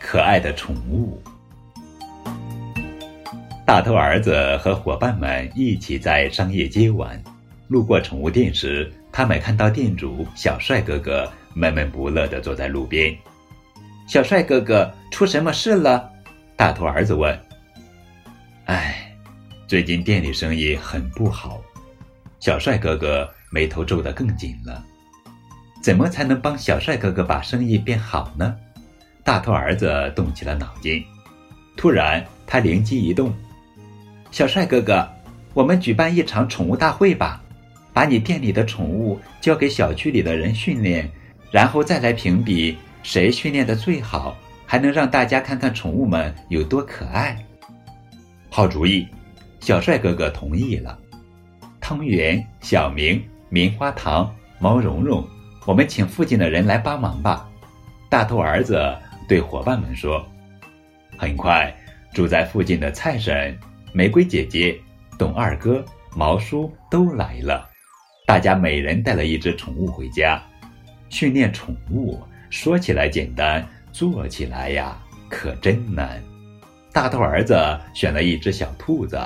可爱的宠物。大头儿子和伙伴们一起在商业街玩，路过宠物店时，他们看到店主小帅哥哥闷闷不乐地坐在路边。小帅哥哥，出什么事了？大头儿子问。唉，最近店里生意很不好。小帅哥哥眉头皱得更紧了。怎么才能帮小帅哥哥把生意变好呢？大头儿子动起了脑筋。突然，他灵机一动。小帅哥哥，我们举办一场宠物大会吧，把你店里的宠物交给小区里的人训练，然后再来评比谁训练的最好，还能让大家看看宠物们有多可爱。好主意，小帅哥哥同意了。汤圆、小明、棉花糖、毛茸茸，我们请附近的人来帮忙吧。大头儿子对伙伴们说。很快，住在附近的蔡婶。玫瑰姐姐、董二哥、毛叔都来了，大家每人带了一只宠物回家。训练宠物说起来简单，做起来呀可真难。大头儿子选了一只小兔子，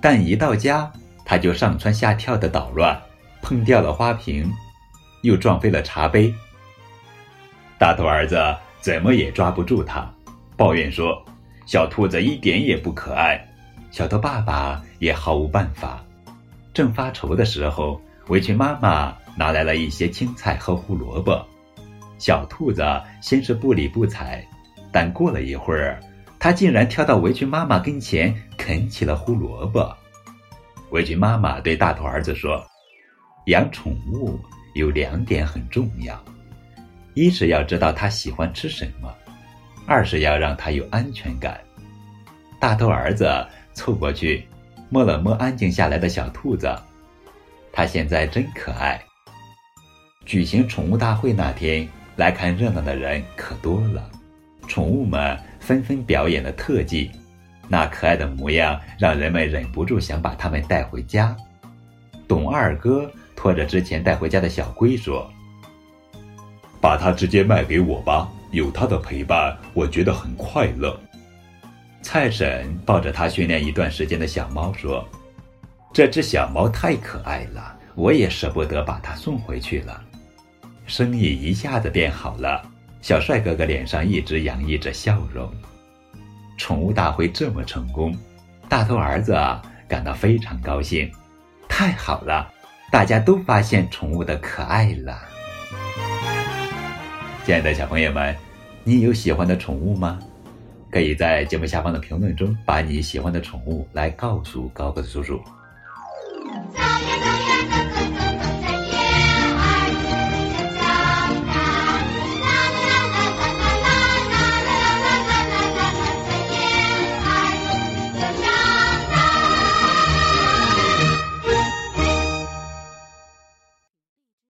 但一到家他就上蹿下跳的捣乱，碰掉了花瓶，又撞飞了茶杯。大头儿子怎么也抓不住它，抱怨说：“小兔子一点也不可爱。”小兔爸爸也毫无办法，正发愁的时候，围裙妈妈拿来了一些青菜和胡萝卜。小兔子先是不理不睬，但过了一会儿，它竟然跳到围裙妈妈跟前啃起了胡萝卜。围裙妈妈对大头儿子说：“养宠物有两点很重要，一是要知道它喜欢吃什么，二是要让它有安全感。”大头儿子。凑过去，摸了摸安静下来的小兔子，它现在真可爱。举行宠物大会那天，来看热闹的人可多了，宠物们纷纷表演了特技，那可爱的模样让人们忍不住想把它们带回家。董二哥拖着之前带回家的小龟说：“把它直接卖给我吧，有它的陪伴，我觉得很快乐。”蔡婶抱着他训练一段时间的小猫说：“这只小猫太可爱了，我也舍不得把它送回去了。”生意一下子变好了，小帅哥哥脸上一直洋溢着笑容。宠物大会这么成功，大头儿子啊感到非常高兴。太好了，大家都发现宠物的可爱了。亲爱的小朋友们，你有喜欢的宠物吗？可以在节目下方的评论中把你喜欢的宠物来告诉高个子叔叔。